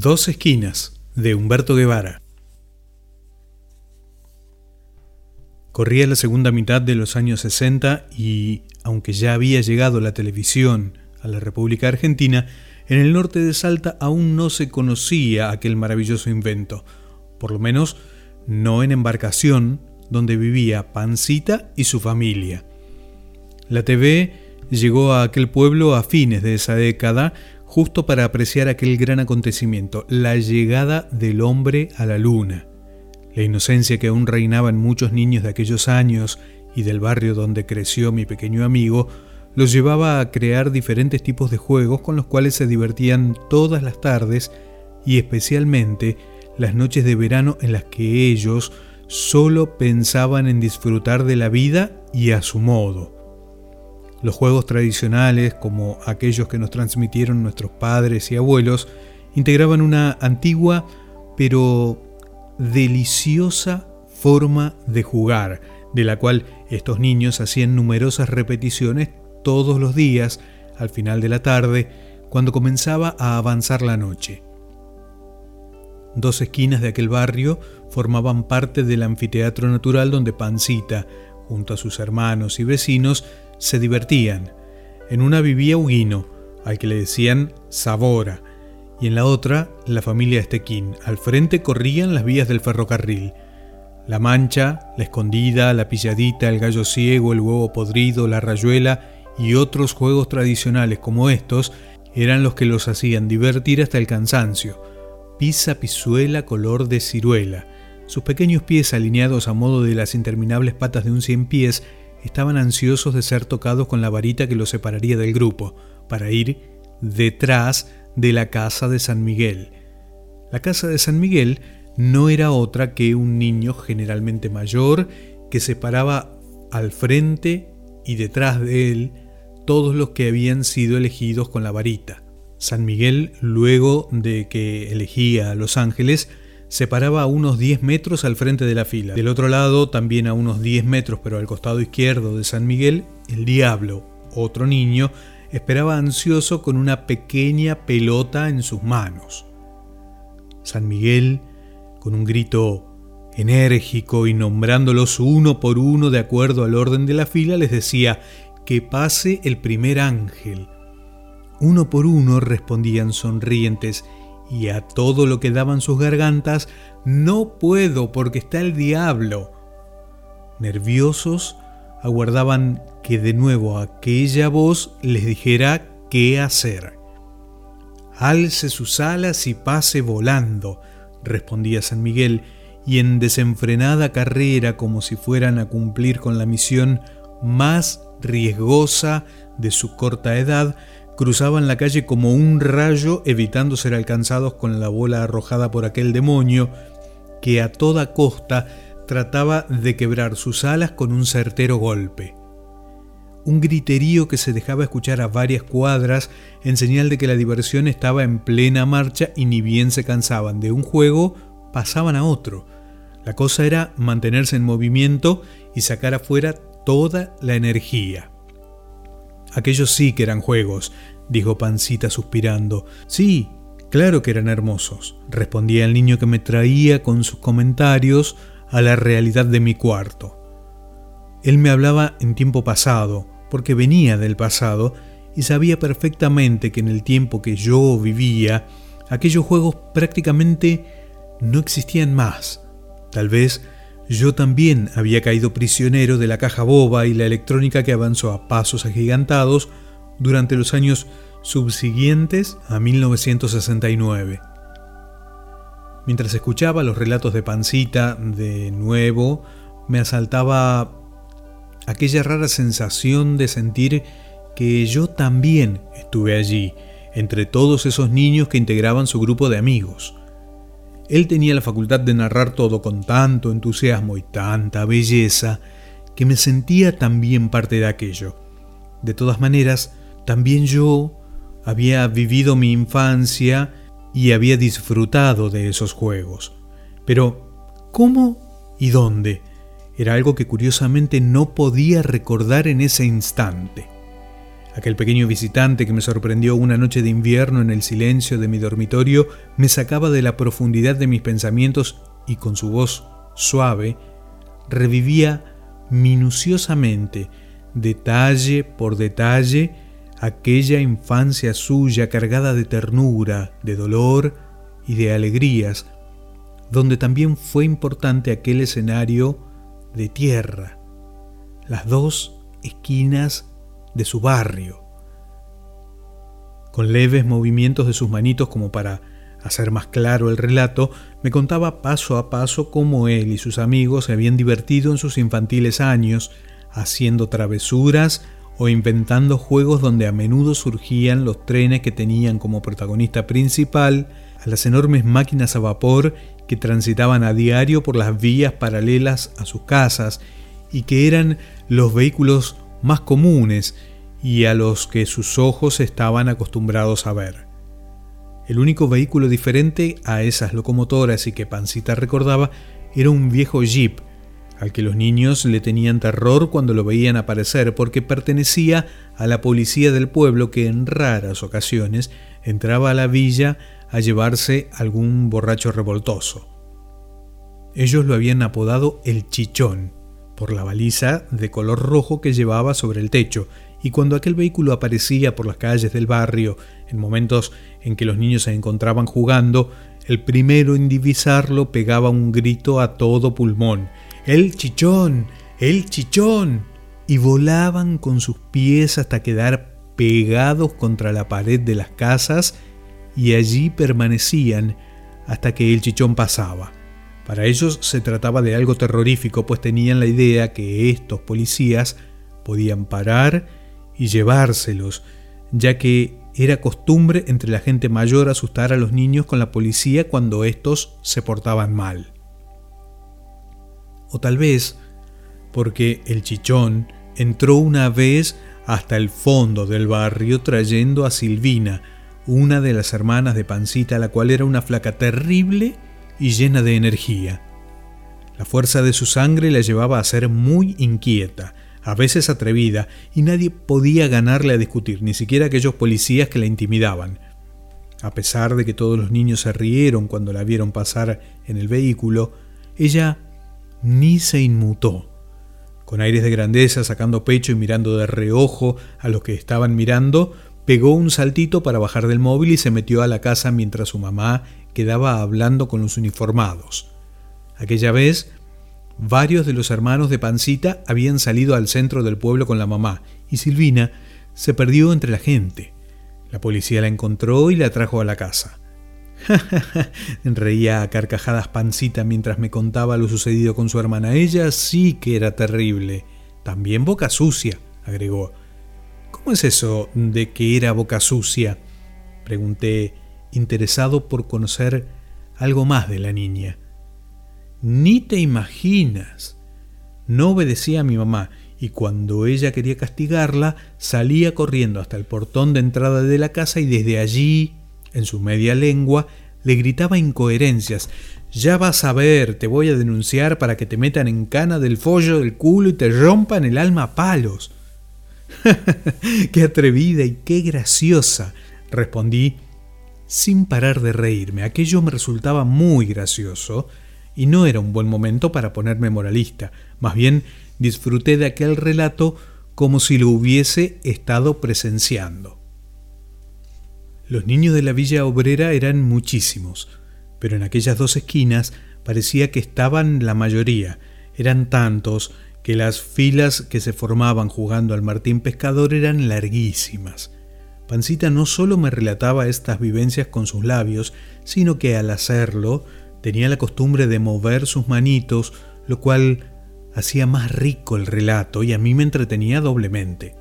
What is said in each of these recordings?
Dos esquinas de Humberto Guevara. Corría la segunda mitad de los años 60 y, aunque ya había llegado la televisión a la República Argentina, en el norte de Salta aún no se conocía aquel maravilloso invento, por lo menos no en embarcación donde vivía Pancita y su familia. La TV llegó a aquel pueblo a fines de esa década justo para apreciar aquel gran acontecimiento, la llegada del hombre a la luna. La inocencia que aún reinaba en muchos niños de aquellos años y del barrio donde creció mi pequeño amigo, los llevaba a crear diferentes tipos de juegos con los cuales se divertían todas las tardes y especialmente las noches de verano en las que ellos solo pensaban en disfrutar de la vida y a su modo. Los juegos tradicionales, como aquellos que nos transmitieron nuestros padres y abuelos, integraban una antigua pero deliciosa forma de jugar, de la cual estos niños hacían numerosas repeticiones todos los días al final de la tarde, cuando comenzaba a avanzar la noche. Dos esquinas de aquel barrio formaban parte del anfiteatro natural donde Pancita, junto a sus hermanos y vecinos, se divertían. En una vivía Huguino, al que le decían Sabora, y en la otra la familia Estequín. Al frente corrían las vías del ferrocarril. La mancha, la escondida, la pilladita, el gallo ciego, el huevo podrido, la rayuela y otros juegos tradicionales como estos eran los que los hacían divertir hasta el cansancio. Pisa pisuela color de ciruela. Sus pequeños pies alineados a modo de las interminables patas de un cien pies estaban ansiosos de ser tocados con la varita que los separaría del grupo, para ir detrás de la casa de San Miguel. La casa de San Miguel no era otra que un niño generalmente mayor que separaba al frente y detrás de él todos los que habían sido elegidos con la varita. San Miguel, luego de que elegía a los ángeles, se paraba a unos 10 metros al frente de la fila. Del otro lado, también a unos 10 metros, pero al costado izquierdo de San Miguel, el diablo, otro niño, esperaba ansioso con una pequeña pelota en sus manos. San Miguel, con un grito enérgico y nombrándolos uno por uno de acuerdo al orden de la fila, les decía que pase el primer ángel. Uno por uno respondían sonrientes y a todo lo que daban sus gargantas, no puedo porque está el diablo. Nerviosos, aguardaban que de nuevo aquella voz les dijera qué hacer. Alce sus alas y pase volando, respondía San Miguel, y en desenfrenada carrera, como si fueran a cumplir con la misión más riesgosa de su corta edad, cruzaban la calle como un rayo evitando ser alcanzados con la bola arrojada por aquel demonio que a toda costa trataba de quebrar sus alas con un certero golpe. Un griterío que se dejaba escuchar a varias cuadras en señal de que la diversión estaba en plena marcha y ni bien se cansaban de un juego, pasaban a otro. La cosa era mantenerse en movimiento y sacar afuera toda la energía. Aquellos sí que eran juegos, dijo Pancita suspirando. Sí, claro que eran hermosos, respondía el niño que me traía con sus comentarios a la realidad de mi cuarto. Él me hablaba en tiempo pasado, porque venía del pasado y sabía perfectamente que en el tiempo que yo vivía, aquellos juegos prácticamente no existían más. Tal vez yo también había caído prisionero de la caja boba y la electrónica que avanzó a pasos agigantados durante los años subsiguientes a 1969. Mientras escuchaba los relatos de Pancita, de nuevo, me asaltaba aquella rara sensación de sentir que yo también estuve allí, entre todos esos niños que integraban su grupo de amigos. Él tenía la facultad de narrar todo con tanto entusiasmo y tanta belleza que me sentía también parte de aquello. De todas maneras, también yo había vivido mi infancia y había disfrutado de esos juegos. Pero, ¿cómo y dónde? Era algo que curiosamente no podía recordar en ese instante. Aquel pequeño visitante que me sorprendió una noche de invierno en el silencio de mi dormitorio me sacaba de la profundidad de mis pensamientos y con su voz suave revivía minuciosamente, detalle por detalle, aquella infancia suya cargada de ternura, de dolor y de alegrías, donde también fue importante aquel escenario de tierra, las dos esquinas de su barrio. Con leves movimientos de sus manitos como para hacer más claro el relato, me contaba paso a paso cómo él y sus amigos se habían divertido en sus infantiles años, haciendo travesuras o inventando juegos donde a menudo surgían los trenes que tenían como protagonista principal a las enormes máquinas a vapor que transitaban a diario por las vías paralelas a sus casas y que eran los vehículos más comunes y a los que sus ojos estaban acostumbrados a ver. El único vehículo diferente a esas locomotoras y que Pancita recordaba era un viejo jeep, al que los niños le tenían terror cuando lo veían aparecer porque pertenecía a la policía del pueblo que en raras ocasiones entraba a la villa a llevarse algún borracho revoltoso. Ellos lo habían apodado el chichón, por la baliza de color rojo que llevaba sobre el techo, y cuando aquel vehículo aparecía por las calles del barrio, en momentos en que los niños se encontraban jugando, el primero en divisarlo pegaba un grito a todo pulmón. ¡El chichón! ¡El chichón! y volaban con sus pies hasta quedar pegados contra la pared de las casas y allí permanecían hasta que el chichón pasaba. Para ellos se trataba de algo terrorífico, pues tenían la idea que estos policías podían parar y llevárselos, ya que era costumbre entre la gente mayor asustar a los niños con la policía cuando estos se portaban mal. O tal vez porque el chichón entró una vez hasta el fondo del barrio trayendo a Silvina, una de las hermanas de Pancita, la cual era una flaca terrible y llena de energía. La fuerza de su sangre la llevaba a ser muy inquieta, a veces atrevida, y nadie podía ganarle a discutir, ni siquiera aquellos policías que la intimidaban. A pesar de que todos los niños se rieron cuando la vieron pasar en el vehículo, ella ni se inmutó. Con aires de grandeza, sacando pecho y mirando de reojo a los que estaban mirando, Pegó un saltito para bajar del móvil y se metió a la casa mientras su mamá quedaba hablando con los uniformados. Aquella vez, varios de los hermanos de Pancita habían salido al centro del pueblo con la mamá y Silvina se perdió entre la gente. La policía la encontró y la trajo a la casa. Reía a carcajadas Pancita mientras me contaba lo sucedido con su hermana. Ella sí que era terrible. También boca sucia, agregó. ¿Cómo es eso de que era boca sucia? Pregunté, interesado por conocer algo más de la niña. Ni te imaginas. No obedecía a mi mamá y cuando ella quería castigarla salía corriendo hasta el portón de entrada de la casa y desde allí, en su media lengua, le gritaba incoherencias. Ya vas a ver, te voy a denunciar para que te metan en cana del follo del culo y te rompan el alma a palos. qué atrevida y qué graciosa, respondí sin parar de reírme. Aquello me resultaba muy gracioso y no era un buen momento para ponerme moralista. Más bien disfruté de aquel relato como si lo hubiese estado presenciando. Los niños de la villa obrera eran muchísimos, pero en aquellas dos esquinas parecía que estaban la mayoría. Eran tantos que las filas que se formaban jugando al Martín Pescador eran larguísimas. Pancita no solo me relataba estas vivencias con sus labios, sino que al hacerlo tenía la costumbre de mover sus manitos, lo cual hacía más rico el relato y a mí me entretenía doblemente.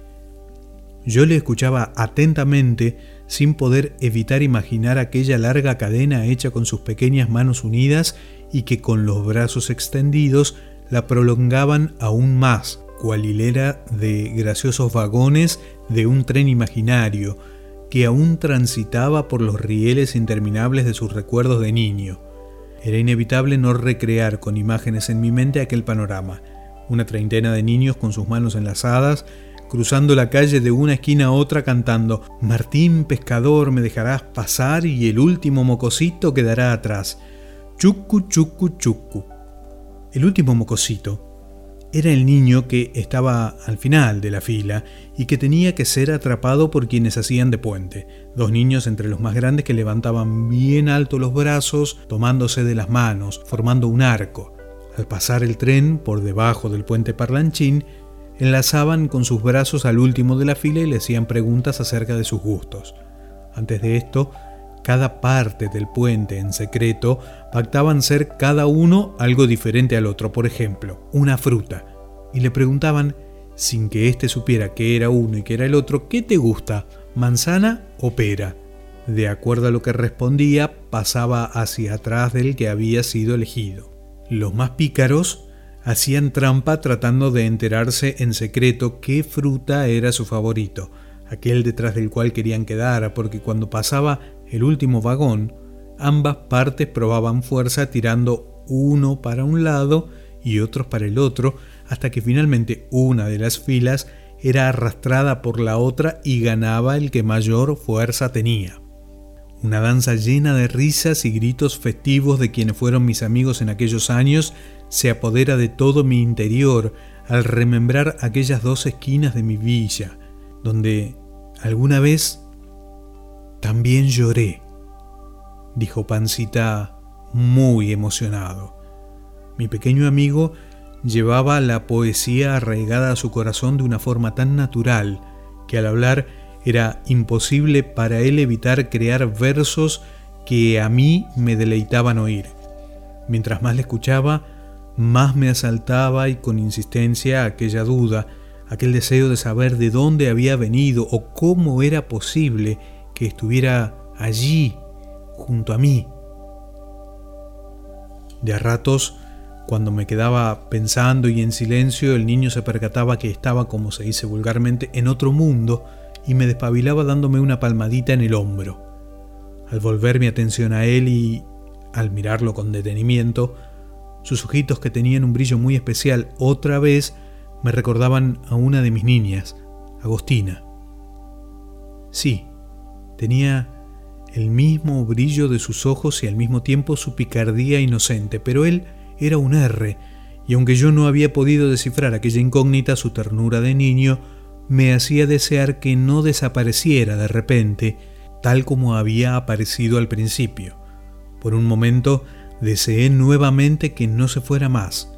Yo le escuchaba atentamente sin poder evitar imaginar aquella larga cadena hecha con sus pequeñas manos unidas y que con los brazos extendidos la prolongaban aún más, cual hilera de graciosos vagones de un tren imaginario que aún transitaba por los rieles interminables de sus recuerdos de niño. Era inevitable no recrear con imágenes en mi mente aquel panorama. Una treintena de niños con sus manos enlazadas, cruzando la calle de una esquina a otra cantando Martín pescador me dejarás pasar y el último mocosito quedará atrás. Chucu, chucu, chucu. El último mocosito era el niño que estaba al final de la fila y que tenía que ser atrapado por quienes hacían de puente, dos niños entre los más grandes que levantaban bien alto los brazos, tomándose de las manos, formando un arco. Al pasar el tren por debajo del puente parlanchín, enlazaban con sus brazos al último de la fila y le hacían preguntas acerca de sus gustos. Antes de esto, cada parte del puente en secreto pactaban ser cada uno algo diferente al otro, por ejemplo, una fruta, y le preguntaban, sin que éste supiera que era uno y que era el otro, ¿qué te gusta, manzana o pera? De acuerdo a lo que respondía, pasaba hacia atrás del que había sido elegido. Los más pícaros hacían trampa tratando de enterarse en secreto qué fruta era su favorito, aquel detrás del cual querían quedar, porque cuando pasaba el último vagón, ambas partes probaban fuerza tirando uno para un lado y otros para el otro, hasta que finalmente una de las filas era arrastrada por la otra y ganaba el que mayor fuerza tenía. Una danza llena de risas y gritos festivos de quienes fueron mis amigos en aquellos años se apodera de todo mi interior al remembrar aquellas dos esquinas de mi villa, donde alguna vez también lloré, dijo Pancita muy emocionado. Mi pequeño amigo llevaba la poesía arraigada a su corazón de una forma tan natural que al hablar era imposible para él evitar crear versos que a mí me deleitaban oír. Mientras más le escuchaba, más me asaltaba y con insistencia aquella duda, aquel deseo de saber de dónde había venido o cómo era posible que estuviera allí, junto a mí. De a ratos, cuando me quedaba pensando y en silencio, el niño se percataba que estaba, como se dice vulgarmente, en otro mundo y me despabilaba dándome una palmadita en el hombro. Al volver mi atención a él y al mirarlo con detenimiento, sus ojitos que tenían un brillo muy especial otra vez me recordaban a una de mis niñas, Agostina. Sí, tenía el mismo brillo de sus ojos y al mismo tiempo su picardía inocente, pero él era un R, y aunque yo no había podido descifrar aquella incógnita, su ternura de niño me hacía desear que no desapareciera de repente, tal como había aparecido al principio. Por un momento Deseé nuevamente que no se fuera más,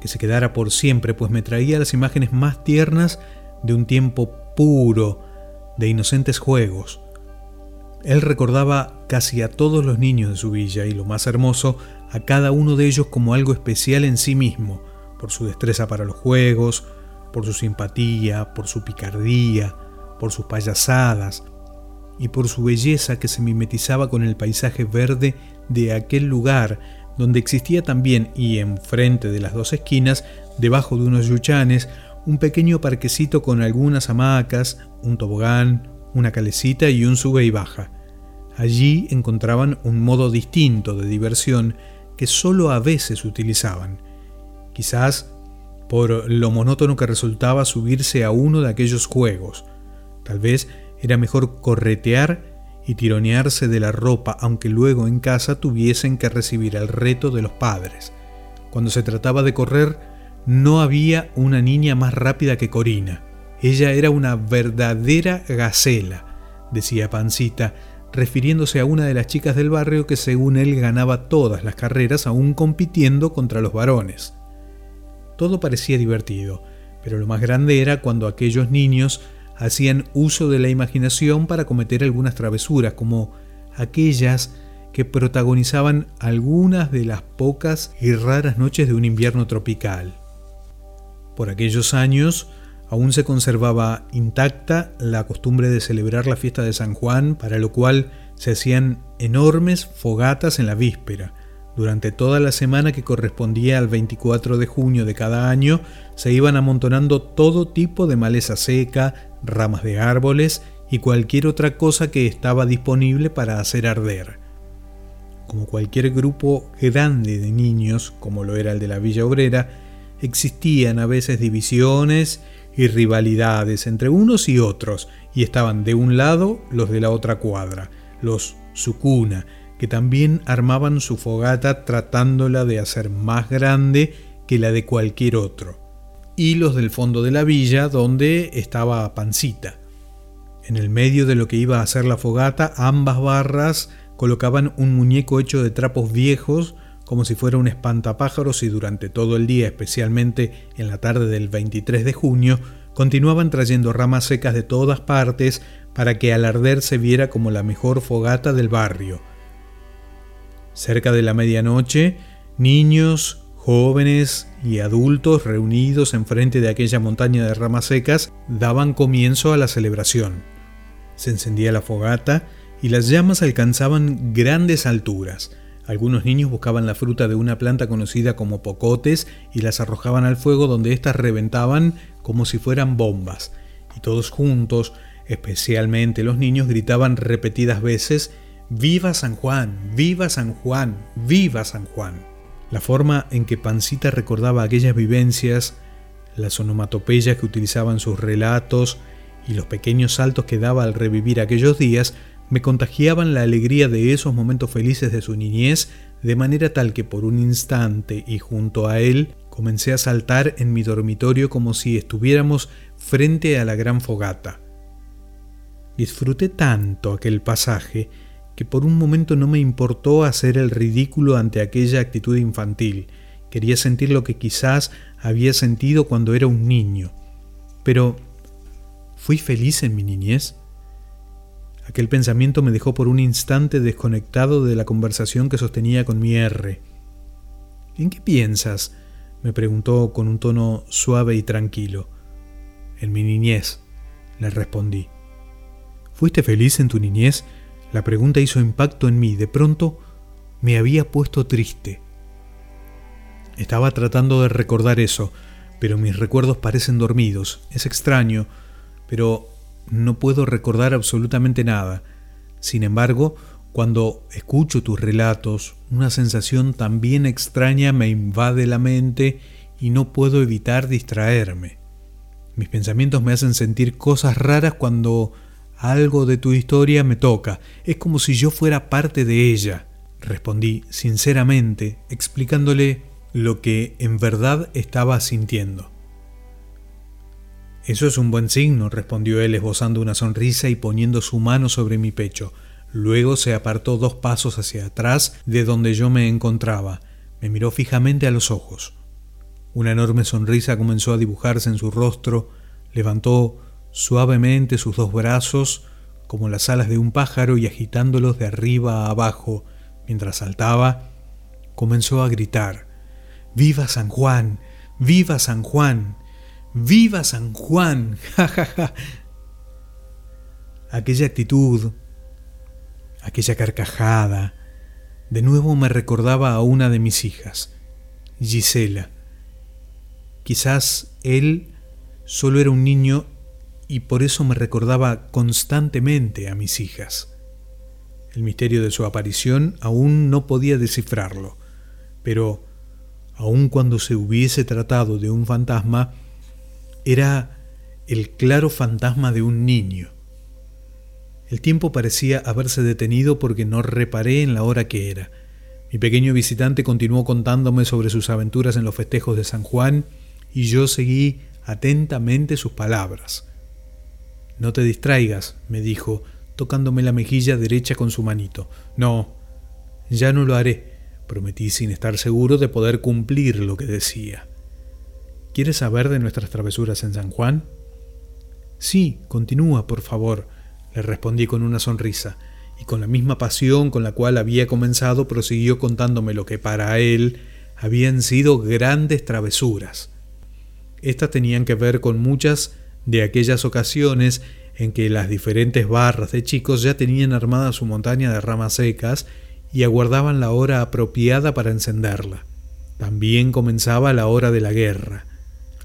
que se quedara por siempre, pues me traía las imágenes más tiernas de un tiempo puro, de inocentes juegos. Él recordaba casi a todos los niños de su villa y lo más hermoso, a cada uno de ellos como algo especial en sí mismo, por su destreza para los juegos, por su simpatía, por su picardía, por sus payasadas y por su belleza que se mimetizaba con el paisaje verde de aquel lugar donde existía también y enfrente de las dos esquinas, debajo de unos yuchanes, un pequeño parquecito con algunas hamacas, un tobogán, una calecita y un sube y baja. Allí encontraban un modo distinto de diversión que solo a veces utilizaban. Quizás por lo monótono que resultaba subirse a uno de aquellos juegos. Tal vez era mejor corretear y tironearse de la ropa, aunque luego en casa tuviesen que recibir el reto de los padres. Cuando se trataba de correr, no había una niña más rápida que Corina. Ella era una verdadera gacela, decía Pancita, refiriéndose a una de las chicas del barrio que según él ganaba todas las carreras aún compitiendo contra los varones. Todo parecía divertido, pero lo más grande era cuando aquellos niños hacían uso de la imaginación para cometer algunas travesuras, como aquellas que protagonizaban algunas de las pocas y raras noches de un invierno tropical. Por aquellos años aún se conservaba intacta la costumbre de celebrar la fiesta de San Juan, para lo cual se hacían enormes fogatas en la víspera, durante toda la semana que correspondía al 24 de junio de cada año, se iban amontonando todo tipo de maleza seca, ramas de árboles y cualquier otra cosa que estaba disponible para hacer arder. Como cualquier grupo grande de niños, como lo era el de la Villa Obrera, existían a veces divisiones y rivalidades entre unos y otros, y estaban de un lado los de la otra cuadra, los Sukuna, que también armaban su fogata tratándola de hacer más grande que la de cualquier otro, y los del fondo de la villa donde estaba Pancita. En el medio de lo que iba a ser la fogata, ambas barras colocaban un muñeco hecho de trapos viejos como si fuera un espantapájaros y durante todo el día, especialmente en la tarde del 23 de junio, continuaban trayendo ramas secas de todas partes para que al arder se viera como la mejor fogata del barrio. Cerca de la medianoche, niños, jóvenes y adultos reunidos enfrente de aquella montaña de ramas secas daban comienzo a la celebración. Se encendía la fogata y las llamas alcanzaban grandes alturas. Algunos niños buscaban la fruta de una planta conocida como pocotes y las arrojaban al fuego donde éstas reventaban como si fueran bombas. Y todos juntos, especialmente los niños, gritaban repetidas veces ¡Viva San Juan! ¡Viva San Juan! ¡Viva San Juan! La forma en que Pancita recordaba aquellas vivencias, las onomatopeyas que utilizaba en sus relatos y los pequeños saltos que daba al revivir aquellos días me contagiaban la alegría de esos momentos felices de su niñez, de manera tal que por un instante y junto a él comencé a saltar en mi dormitorio como si estuviéramos frente a la gran fogata. Disfruté tanto aquel pasaje que por un momento no me importó hacer el ridículo ante aquella actitud infantil. Quería sentir lo que quizás había sentido cuando era un niño. Pero, ¿fui feliz en mi niñez? Aquel pensamiento me dejó por un instante desconectado de la conversación que sostenía con mi R. ¿En qué piensas? me preguntó con un tono suave y tranquilo. En mi niñez, le respondí. ¿Fuiste feliz en tu niñez? La pregunta hizo impacto en mí. De pronto me había puesto triste. Estaba tratando de recordar eso, pero mis recuerdos parecen dormidos. Es extraño, pero no puedo recordar absolutamente nada. Sin embargo, cuando escucho tus relatos, una sensación también extraña me invade la mente y no puedo evitar distraerme. Mis pensamientos me hacen sentir cosas raras cuando algo de tu historia me toca. Es como si yo fuera parte de ella. Respondí sinceramente, explicándole lo que en verdad estaba sintiendo. Eso es un buen signo, respondió él esbozando una sonrisa y poniendo su mano sobre mi pecho. Luego se apartó dos pasos hacia atrás de donde yo me encontraba. Me miró fijamente a los ojos. Una enorme sonrisa comenzó a dibujarse en su rostro, levantó suavemente sus dos brazos como las alas de un pájaro y agitándolos de arriba a abajo mientras saltaba, comenzó a gritar, ¡Viva San Juan! ¡Viva San Juan! ¡Viva San Juan! ¡Ja, ja, ja! Aquella actitud, aquella carcajada, de nuevo me recordaba a una de mis hijas, Gisela. Quizás él solo era un niño y por eso me recordaba constantemente a mis hijas. El misterio de su aparición aún no podía descifrarlo, pero aun cuando se hubiese tratado de un fantasma, era el claro fantasma de un niño. El tiempo parecía haberse detenido porque no reparé en la hora que era. Mi pequeño visitante continuó contándome sobre sus aventuras en los festejos de San Juan y yo seguí atentamente sus palabras. No te distraigas, me dijo, tocándome la mejilla derecha con su manito. No, ya no lo haré, prometí sin estar seguro de poder cumplir lo que decía. ¿Quieres saber de nuestras travesuras en San Juan? Sí, continúa, por favor, le respondí con una sonrisa, y con la misma pasión con la cual había comenzado prosiguió contándome lo que para él habían sido grandes travesuras. Estas tenían que ver con muchas de aquellas ocasiones en que las diferentes barras de chicos ya tenían armada su montaña de ramas secas y aguardaban la hora apropiada para encenderla. También comenzaba la hora de la guerra.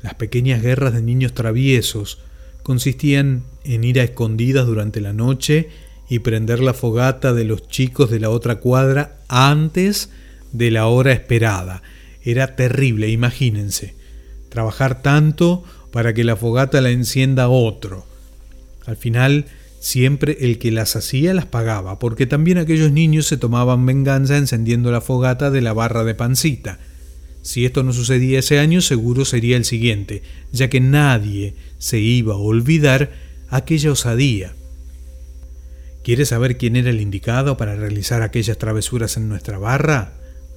Las pequeñas guerras de niños traviesos consistían en ir a escondidas durante la noche y prender la fogata de los chicos de la otra cuadra antes de la hora esperada. Era terrible, imagínense. Trabajar tanto para que la fogata la encienda otro. Al final, siempre el que las hacía las pagaba, porque también aquellos niños se tomaban venganza encendiendo la fogata de la barra de pancita. Si esto no sucedía ese año, seguro sería el siguiente, ya que nadie se iba a olvidar aquella osadía. ¿Quieres saber quién era el indicado para realizar aquellas travesuras en nuestra barra?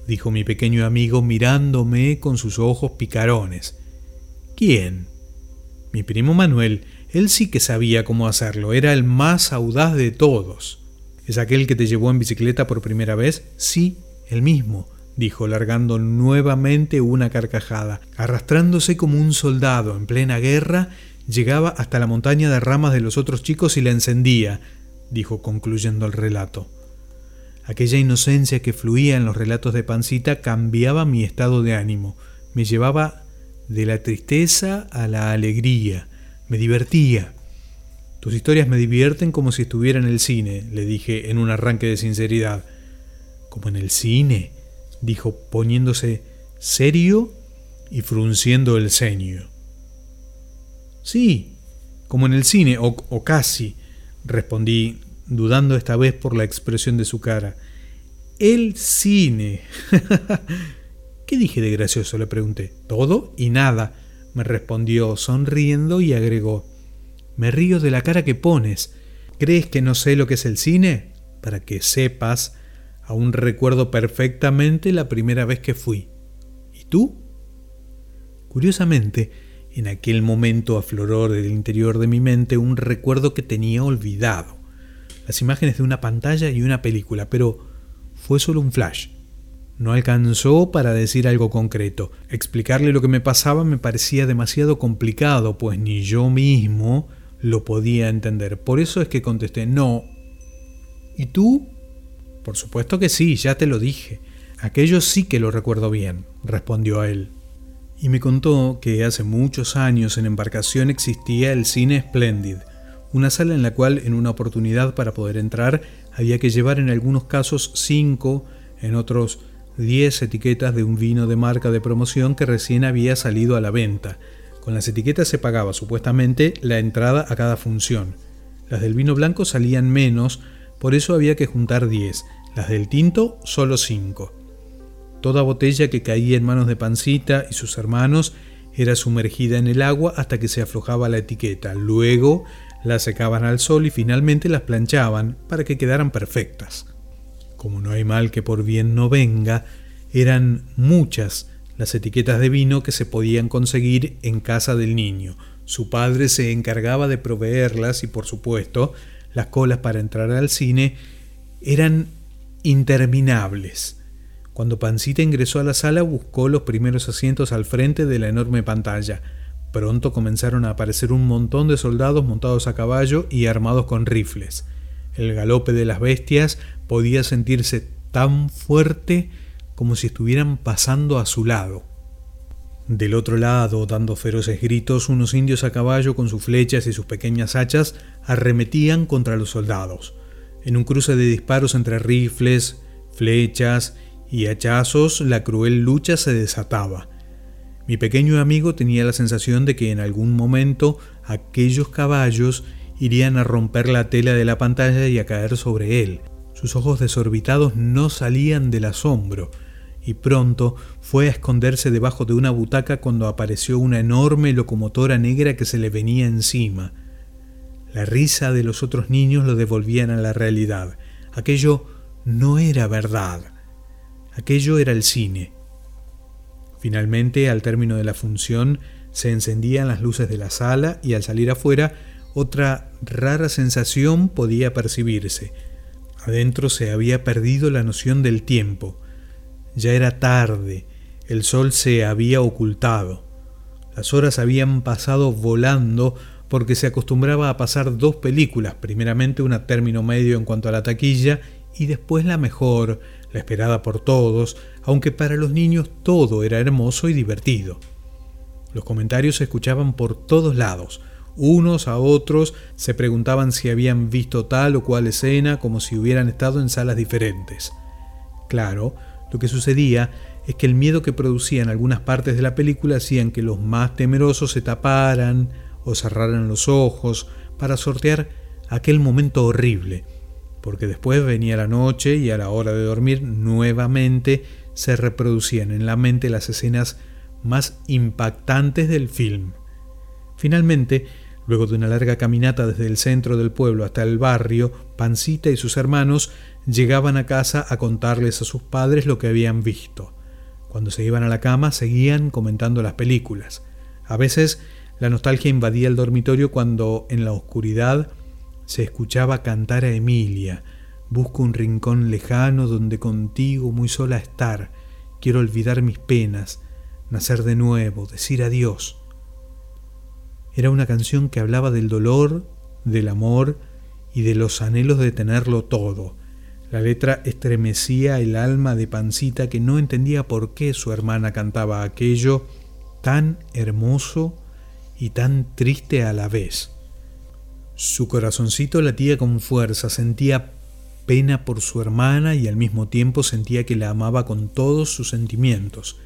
dijo mi pequeño amigo mirándome con sus ojos picarones. ¿Quién? Mi primo Manuel, él sí que sabía cómo hacerlo, era el más audaz de todos. ¿Es aquel que te llevó en bicicleta por primera vez? Sí, el mismo, dijo, largando nuevamente una carcajada. Arrastrándose como un soldado en plena guerra, llegaba hasta la montaña de ramas de los otros chicos y la encendía, dijo concluyendo el relato. Aquella inocencia que fluía en los relatos de Pancita cambiaba mi estado de ánimo, me llevaba de la tristeza a la alegría, me divertía. Tus historias me divierten como si estuviera en el cine, le dije en un arranque de sinceridad. ¿Como en el cine? Dijo poniéndose serio y frunciendo el ceño. Sí, como en el cine, o, o casi, respondí, dudando esta vez por la expresión de su cara. El cine. ¿Qué dije de gracioso? le pregunté. Todo y nada, me respondió sonriendo y agregó. Me río de la cara que pones. ¿Crees que no sé lo que es el cine? Para que sepas, aún recuerdo perfectamente la primera vez que fui. ¿Y tú? Curiosamente, en aquel momento afloró del interior de mi mente un recuerdo que tenía olvidado. Las imágenes de una pantalla y una película, pero fue solo un flash. No alcanzó para decir algo concreto. Explicarle lo que me pasaba me parecía demasiado complicado, pues ni yo mismo lo podía entender. Por eso es que contesté, no. ¿Y tú? Por supuesto que sí, ya te lo dije. Aquello sí que lo recuerdo bien, respondió él. Y me contó que hace muchos años en embarcación existía el Cine Splendid, una sala en la cual en una oportunidad para poder entrar había que llevar en algunos casos cinco, en otros 10 etiquetas de un vino de marca de promoción que recién había salido a la venta. Con las etiquetas se pagaba supuestamente la entrada a cada función. Las del vino blanco salían menos, por eso había que juntar 10, las del tinto solo 5. Toda botella que caía en manos de Pancita y sus hermanos era sumergida en el agua hasta que se aflojaba la etiqueta. Luego las secaban al sol y finalmente las planchaban para que quedaran perfectas como no hay mal que por bien no venga, eran muchas las etiquetas de vino que se podían conseguir en casa del niño. Su padre se encargaba de proveerlas y por supuesto las colas para entrar al cine eran interminables. Cuando Pancita ingresó a la sala buscó los primeros asientos al frente de la enorme pantalla. Pronto comenzaron a aparecer un montón de soldados montados a caballo y armados con rifles. El galope de las bestias podía sentirse tan fuerte como si estuvieran pasando a su lado. Del otro lado, dando feroces gritos, unos indios a caballo con sus flechas y sus pequeñas hachas arremetían contra los soldados. En un cruce de disparos entre rifles, flechas y hachazos, la cruel lucha se desataba. Mi pequeño amigo tenía la sensación de que en algún momento aquellos caballos irían a romper la tela de la pantalla y a caer sobre él. Sus ojos desorbitados no salían del asombro, y pronto fue a esconderse debajo de una butaca cuando apareció una enorme locomotora negra que se le venía encima. La risa de los otros niños lo devolvían a la realidad. Aquello no era verdad. Aquello era el cine. Finalmente, al término de la función, se encendían las luces de la sala y al salir afuera, otra rara sensación podía percibirse Adentro se había perdido la noción del tiempo. Ya era tarde, el sol se había ocultado. Las horas habían pasado volando porque se acostumbraba a pasar dos películas, primeramente una término medio en cuanto a la taquilla y después la mejor, la esperada por todos, aunque para los niños todo era hermoso y divertido. Los comentarios se escuchaban por todos lados, unos a otros se preguntaban si habían visto tal o cual escena como si hubieran estado en salas diferentes. Claro, Lo que sucedía es que el miedo que producían algunas partes de la película hacían que los más temerosos se taparan o cerraran los ojos para sortear aquel momento horrible, porque después venía la noche y a la hora de dormir nuevamente se reproducían en la mente las escenas más impactantes del film. Finalmente, luego de una larga caminata desde el centro del pueblo hasta el barrio, Pancita y sus hermanos llegaban a casa a contarles a sus padres lo que habían visto. Cuando se iban a la cama seguían comentando las películas. A veces la nostalgia invadía el dormitorio cuando en la oscuridad se escuchaba cantar a Emilia. Busco un rincón lejano donde contigo muy sola estar. Quiero olvidar mis penas, nacer de nuevo, decir adiós. Era una canción que hablaba del dolor, del amor y de los anhelos de tenerlo todo. La letra estremecía el alma de Pancita que no entendía por qué su hermana cantaba aquello tan hermoso y tan triste a la vez. Su corazoncito latía con fuerza, sentía pena por su hermana y al mismo tiempo sentía que la amaba con todos sus sentimientos.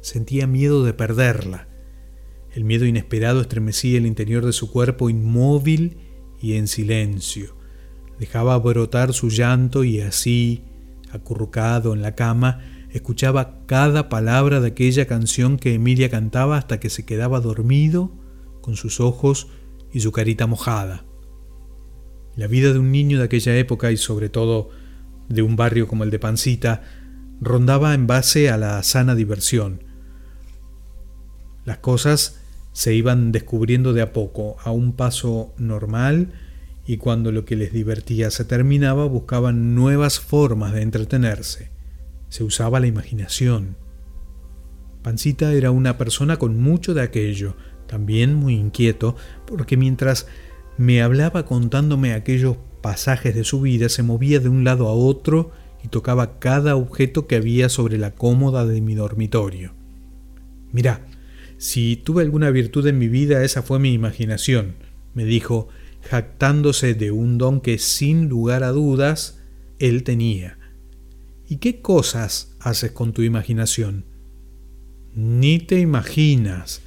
Sentía miedo de perderla. El miedo inesperado estremecía el interior de su cuerpo inmóvil y en silencio dejaba brotar su llanto y así, acurrucado en la cama, escuchaba cada palabra de aquella canción que Emilia cantaba hasta que se quedaba dormido con sus ojos y su carita mojada. La vida de un niño de aquella época y sobre todo de un barrio como el de Pancita rondaba en base a la sana diversión. Las cosas se iban descubriendo de a poco, a un paso normal, y cuando lo que les divertía se terminaba buscaban nuevas formas de entretenerse. Se usaba la imaginación. Pancita era una persona con mucho de aquello, también muy inquieto, porque mientras me hablaba contándome aquellos pasajes de su vida, se movía de un lado a otro y tocaba cada objeto que había sobre la cómoda de mi dormitorio. Mirá, si tuve alguna virtud en mi vida, esa fue mi imaginación, me dijo, jactándose de un don que sin lugar a dudas él tenía. ¿Y qué cosas haces con tu imaginación? Ni te imaginas,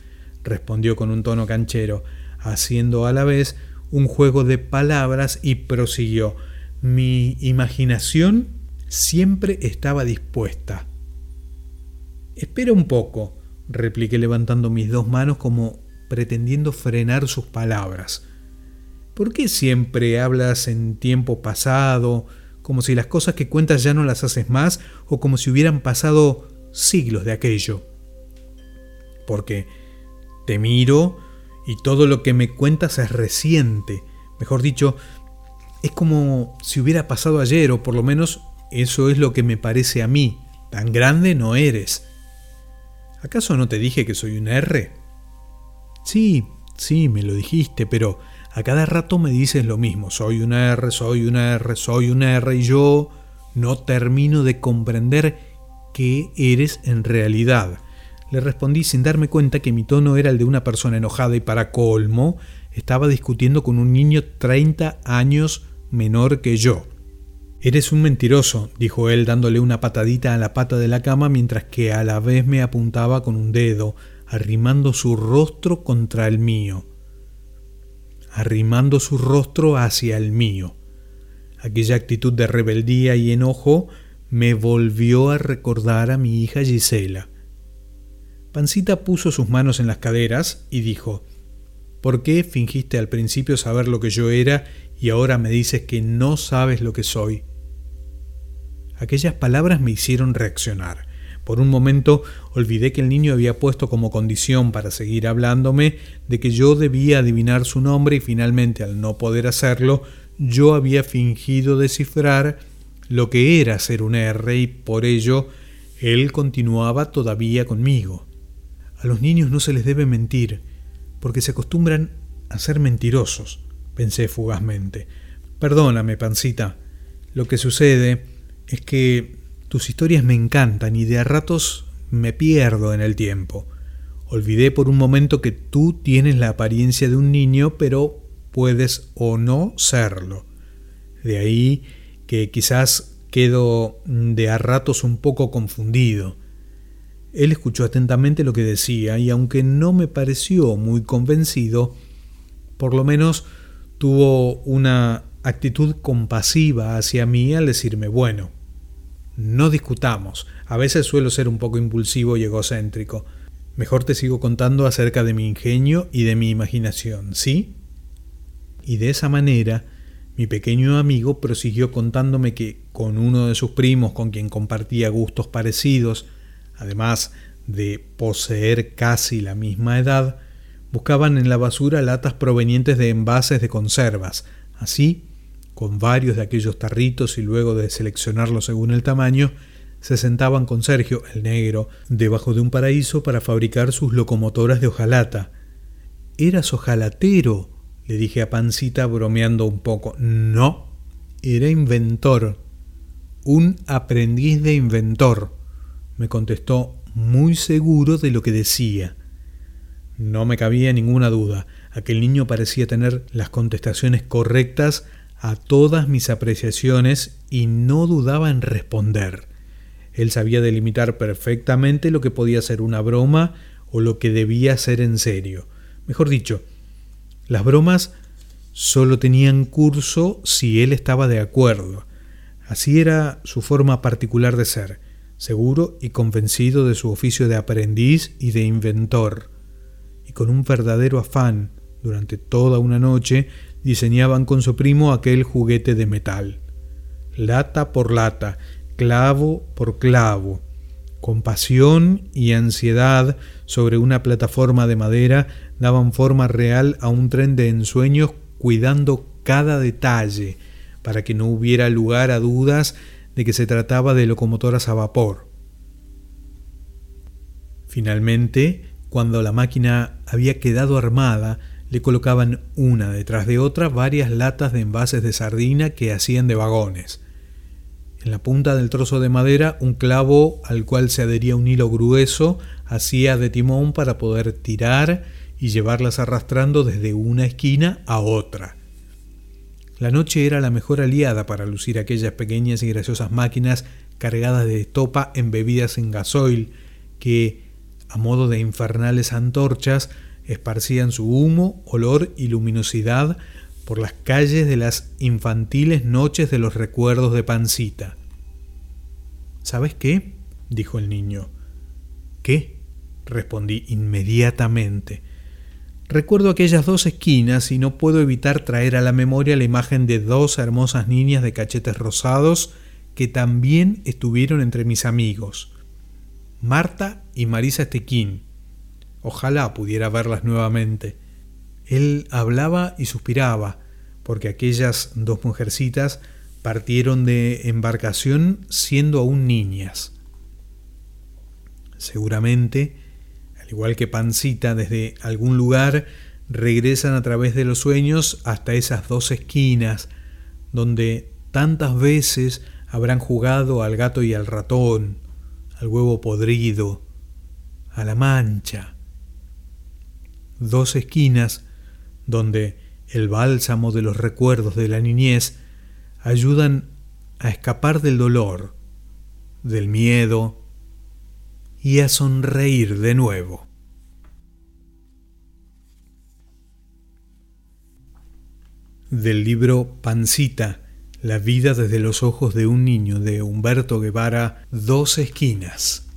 respondió con un tono canchero, haciendo a la vez un juego de palabras y prosiguió. Mi imaginación siempre estaba dispuesta. Espera un poco, repliqué levantando mis dos manos como pretendiendo frenar sus palabras. ¿Por qué siempre hablas en tiempo pasado, como si las cosas que cuentas ya no las haces más o como si hubieran pasado siglos de aquello? Porque te miro y todo lo que me cuentas es reciente. Mejor dicho, es como si hubiera pasado ayer, o por lo menos eso es lo que me parece a mí. Tan grande no eres. ¿Acaso no te dije que soy un R? Sí, sí, me lo dijiste, pero a cada rato me dices lo mismo, soy un R, soy un R, soy un R, y yo no termino de comprender qué eres en realidad. Le respondí sin darme cuenta que mi tono era el de una persona enojada y para colmo estaba discutiendo con un niño 30 años menor que yo. Eres un mentiroso, dijo él dándole una patadita a la pata de la cama mientras que a la vez me apuntaba con un dedo, arrimando su rostro contra el mío arrimando su rostro hacia el mío. Aquella actitud de rebeldía y enojo me volvió a recordar a mi hija Gisela. Pancita puso sus manos en las caderas y dijo, ¿Por qué fingiste al principio saber lo que yo era y ahora me dices que no sabes lo que soy? Aquellas palabras me hicieron reaccionar. Por un momento olvidé que el niño había puesto como condición para seguir hablándome de que yo debía adivinar su nombre y finalmente al no poder hacerlo, yo había fingido descifrar lo que era ser un R y por ello él continuaba todavía conmigo. A los niños no se les debe mentir, porque se acostumbran a ser mentirosos, pensé fugazmente. Perdóname, pancita. Lo que sucede es que tus historias me encantan y de a ratos me pierdo en el tiempo. Olvidé por un momento que tú tienes la apariencia de un niño, pero puedes o no serlo. De ahí que quizás Quedo de a ratos un poco confundido. Él escuchó atentamente lo que decía y aunque no me pareció muy convencido, por lo menos tuvo una actitud compasiva hacia mí al decirme, bueno, no discutamos, a veces suelo ser un poco impulsivo y egocéntrico. Mejor te sigo contando acerca de mi ingenio y de mi imaginación, ¿sí? Y de esa manera, mi pequeño amigo prosiguió contándome que con uno de sus primos con quien compartía gustos parecidos, además de poseer casi la misma edad, buscaban en la basura latas provenientes de envases de conservas. Así, con varios de aquellos tarritos y luego de seleccionarlos según el tamaño, se sentaban con Sergio, el negro, debajo de un paraíso para fabricar sus locomotoras de hojalata. Eras hojalatero, le dije a Pancita bromeando un poco. No, era inventor. Un aprendiz de inventor, me contestó muy seguro de lo que decía. No me cabía ninguna duda. Aquel niño parecía tener las contestaciones correctas a todas mis apreciaciones y no dudaba en responder. Él sabía delimitar perfectamente lo que podía ser una broma o lo que debía ser en serio. Mejor dicho, las bromas solo tenían curso si él estaba de acuerdo. Así era su forma particular de ser, seguro y convencido de su oficio de aprendiz y de inventor. Y con un verdadero afán, durante toda una noche, diseñaban con su primo aquel juguete de metal. Lata por lata, clavo por clavo, con pasión y ansiedad sobre una plataforma de madera daban forma real a un tren de ensueños cuidando cada detalle para que no hubiera lugar a dudas de que se trataba de locomotoras a vapor. Finalmente, cuando la máquina había quedado armada, le colocaban una detrás de otra varias latas de envases de sardina que hacían de vagones. En la punta del trozo de madera un clavo al cual se adhería un hilo grueso hacía de timón para poder tirar y llevarlas arrastrando desde una esquina a otra. La noche era la mejor aliada para lucir aquellas pequeñas y graciosas máquinas cargadas de estopa embebidas en gasoil que, a modo de infernales antorchas, esparcían su humo, olor y luminosidad por las calles de las infantiles noches de los recuerdos de Pancita. ¿Sabes qué? dijo el niño. ¿Qué? respondí inmediatamente. Recuerdo aquellas dos esquinas y no puedo evitar traer a la memoria la imagen de dos hermosas niñas de cachetes rosados que también estuvieron entre mis amigos. Marta y Marisa Estequín. Ojalá pudiera verlas nuevamente. Él hablaba y suspiraba, porque aquellas dos mujercitas partieron de embarcación siendo aún niñas. Seguramente, al igual que Pancita, desde algún lugar regresan a través de los sueños hasta esas dos esquinas, donde tantas veces habrán jugado al gato y al ratón, al huevo podrido, a la mancha. Dos esquinas donde el bálsamo de los recuerdos de la niñez ayudan a escapar del dolor, del miedo y a sonreír de nuevo. Del libro Pancita, la vida desde los ojos de un niño de Humberto Guevara, Dos Esquinas.